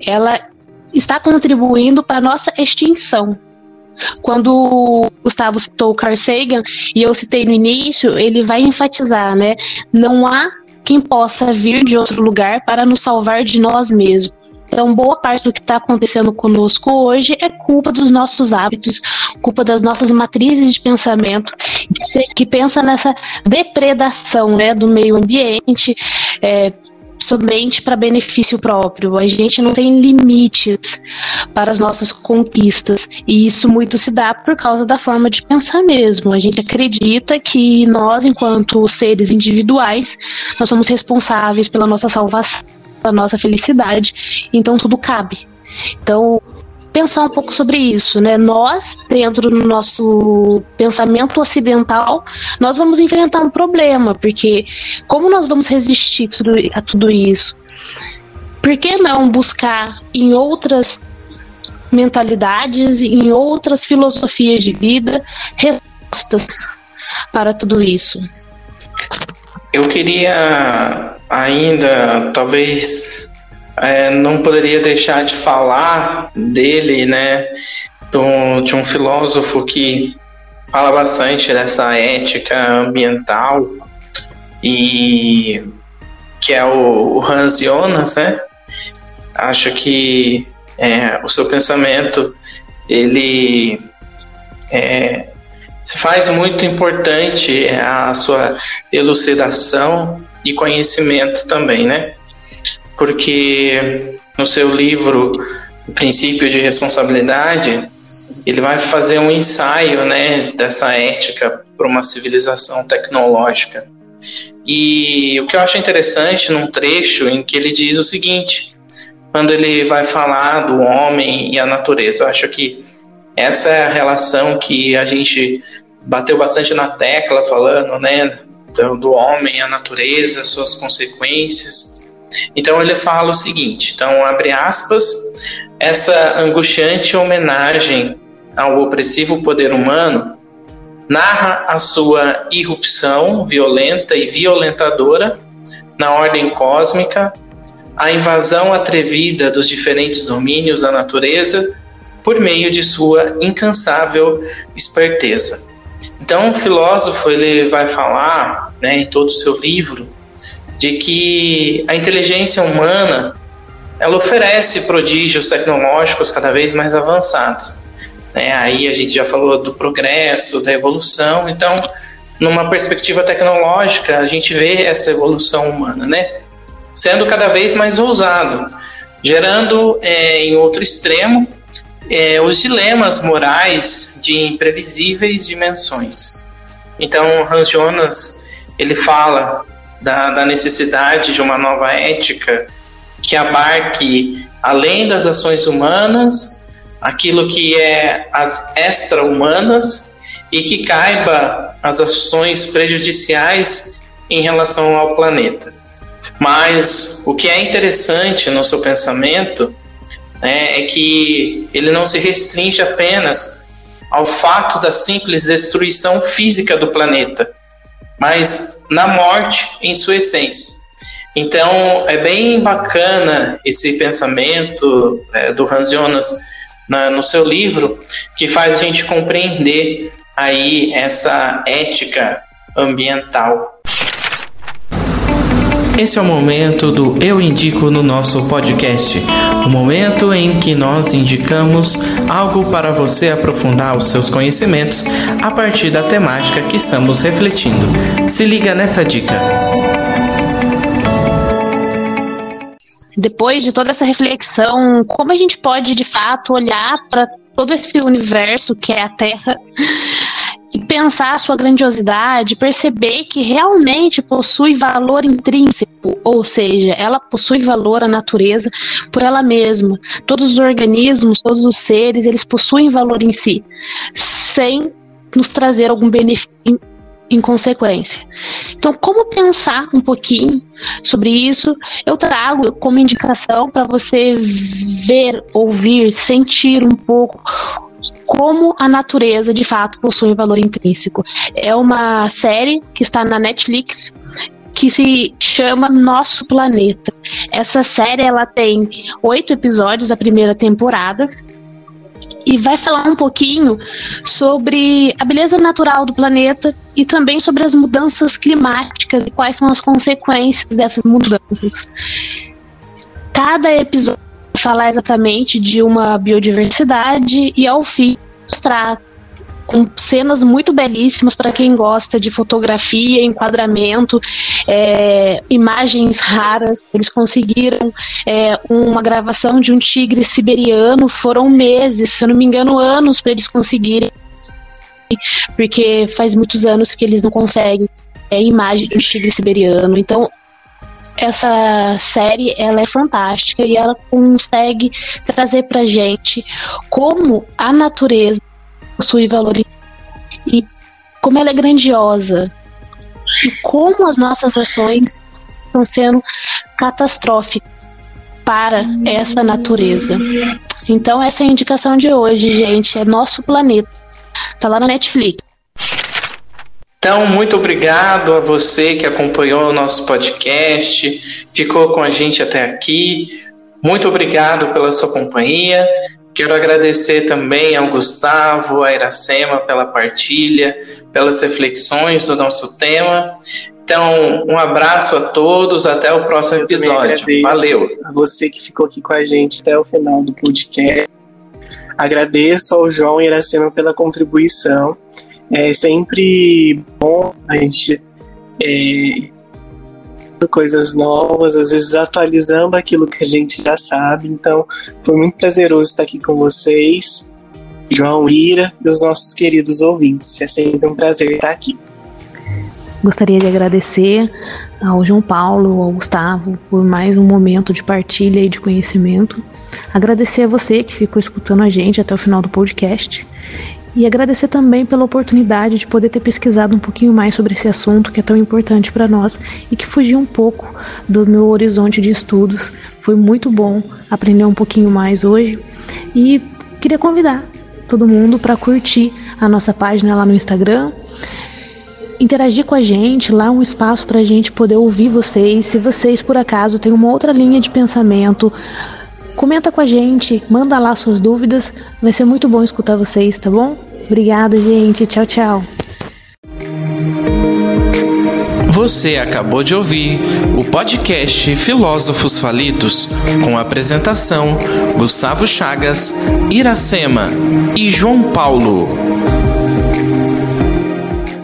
ela está contribuindo para a nossa extinção. Quando o Gustavo citou Carl Sagan, e eu citei no início, ele vai enfatizar, né? Não há quem possa vir de outro lugar para nos salvar de nós mesmos. Então, boa parte do que está acontecendo conosco hoje é culpa dos nossos hábitos, culpa das nossas matrizes de pensamento, que pensa nessa depredação né, do meio ambiente, é, somente para benefício próprio. A gente não tem limites para as nossas conquistas. E isso muito se dá por causa da forma de pensar mesmo. A gente acredita que nós, enquanto seres individuais, nós somos responsáveis pela nossa salvação, pela nossa felicidade. Então tudo cabe. Então, pensar um pouco sobre isso, né? Nós, dentro do nosso pensamento ocidental, nós vamos enfrentar um problema, porque como nós vamos resistir tudo, a tudo isso? Por que não buscar em outras mentalidades, em outras filosofias de vida, respostas para tudo isso? Eu queria ainda, talvez, é, não poderia deixar de falar dele, né? Do, de um filósofo que fala bastante dessa ética ambiental e que é o, o Hans Jonas, né? Acho que é, o seu pensamento ele é, se faz muito importante a sua elucidação e conhecimento também, né? porque no seu livro O Princípio de Responsabilidade, ele vai fazer um ensaio né, dessa ética para uma civilização tecnológica. E o que eu acho interessante num trecho em que ele diz o seguinte, quando ele vai falar do homem e a natureza, eu acho que essa é a relação que a gente bateu bastante na tecla falando, né, do, do homem a natureza, suas consequências. Então ele fala o seguinte, então abre aspas, essa angustiante homenagem ao opressivo poder humano narra a sua irrupção violenta e violentadora na ordem cósmica, a invasão atrevida dos diferentes domínios da natureza por meio de sua incansável esperteza. Então, o filósofo ele vai falar, né, em todo o seu livro, de que a inteligência humana ela oferece prodígios tecnológicos cada vez mais avançados. Né? Aí a gente já falou do progresso, da evolução, então, numa perspectiva tecnológica, a gente vê essa evolução humana, né? Sendo cada vez mais ousado, gerando é, em outro extremo é, os dilemas morais de imprevisíveis dimensões. Então, Hans Jonas ele fala da, da necessidade de uma nova ética que abarque, além das ações humanas, aquilo que é as extra-humanas e que caiba as ações prejudiciais em relação ao planeta. Mas o que é interessante no seu pensamento né, é que ele não se restringe apenas ao fato da simples destruição física do planeta, mas na morte em sua essência. Então é bem bacana esse pensamento é, do Hans Jonas na, no seu livro, que faz a gente compreender aí essa ética ambiental. Esse é o momento do Eu Indico no nosso podcast. O momento em que nós indicamos algo para você aprofundar os seus conhecimentos a partir da temática que estamos refletindo. Se liga nessa dica. Depois de toda essa reflexão, como a gente pode de fato olhar para todo esse universo que é a Terra e pensar a sua grandiosidade, perceber que realmente possui valor intrínseco, ou seja, ela possui valor à natureza por ela mesma. Todos os organismos, todos os seres, eles possuem valor em si, sem nos trazer algum benefício em consequência. Então, como pensar um pouquinho sobre isso? Eu trago como indicação para você ver, ouvir, sentir um pouco como a natureza de fato possui valor intrínseco. É uma série que está na Netflix que se chama Nosso Planeta. Essa série ela tem oito episódios, a primeira temporada, e vai falar um pouquinho sobre a beleza natural do planeta e também sobre as mudanças climáticas e quais são as consequências dessas mudanças. Cada episódio falar exatamente de uma biodiversidade e ao fim mostrar com cenas muito belíssimas para quem gosta de fotografia, enquadramento, é, imagens raras. Eles conseguiram é, uma gravação de um tigre siberiano, foram meses, se eu não me engano, anos para eles conseguirem, porque faz muitos anos que eles não conseguem é, imagem de um tigre siberiano. Então, essa série ela é fantástica e ela consegue trazer pra gente como a natureza possui valor e como ela é grandiosa e como as nossas ações estão sendo catastróficas para essa natureza. Então essa é a indicação de hoje, gente, é nosso planeta. Tá lá na Netflix. Então, muito obrigado a você que acompanhou o nosso podcast, ficou com a gente até aqui. Muito obrigado pela sua companhia. Quero agradecer também ao Gustavo, a Iracema pela partilha, pelas reflexões do nosso tema. Então, um abraço a todos, até o próximo episódio. Valeu. A você que ficou aqui com a gente até o final do podcast. Agradeço ao João e Iracema pela contribuição. É sempre bom a gente é, coisas novas, às vezes atualizando aquilo que a gente já sabe. Então, foi muito prazeroso estar aqui com vocês, João Ira e os nossos queridos ouvintes. É sempre um prazer estar aqui. Gostaria de agradecer ao João Paulo, ao Gustavo, por mais um momento de partilha e de conhecimento. Agradecer a você que ficou escutando a gente até o final do podcast e agradecer também pela oportunidade de poder ter pesquisado um pouquinho mais sobre esse assunto que é tão importante para nós e que fugiu um pouco do meu horizonte de estudos. Foi muito bom aprender um pouquinho mais hoje e queria convidar todo mundo para curtir a nossa página lá no Instagram. Interagir com a gente, lá um espaço para a gente poder ouvir vocês. Se vocês, por acaso, têm uma outra linha de pensamento, comenta com a gente, manda lá suas dúvidas. Vai ser muito bom escutar vocês, tá bom? Obrigada, gente. Tchau, tchau. Você acabou de ouvir o podcast Filósofos Falidos, com apresentação Gustavo Chagas, Iracema e João Paulo.